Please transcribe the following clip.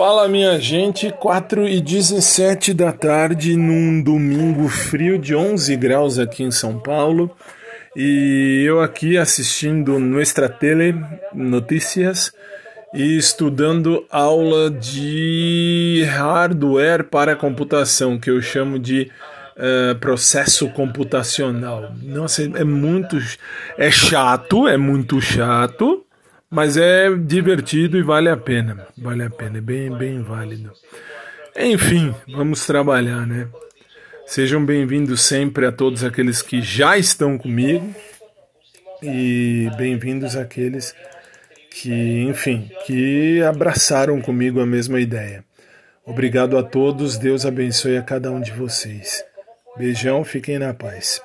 Fala minha gente, 4 e 17 da tarde num domingo frio de 11 graus aqui em São Paulo. E eu aqui assistindo Nuestra Tele Notícias e estudando aula de hardware para computação que eu chamo de uh, processo computacional. Nossa, é muito é chato, é muito chato mas é divertido e vale a pena. Vale a pena, é bem, bem válido. Enfim, vamos trabalhar, né? Sejam bem-vindos sempre a todos aqueles que já estão comigo e bem-vindos àqueles que, enfim, que abraçaram comigo a mesma ideia. Obrigado a todos, Deus abençoe a cada um de vocês. Beijão, fiquem na paz.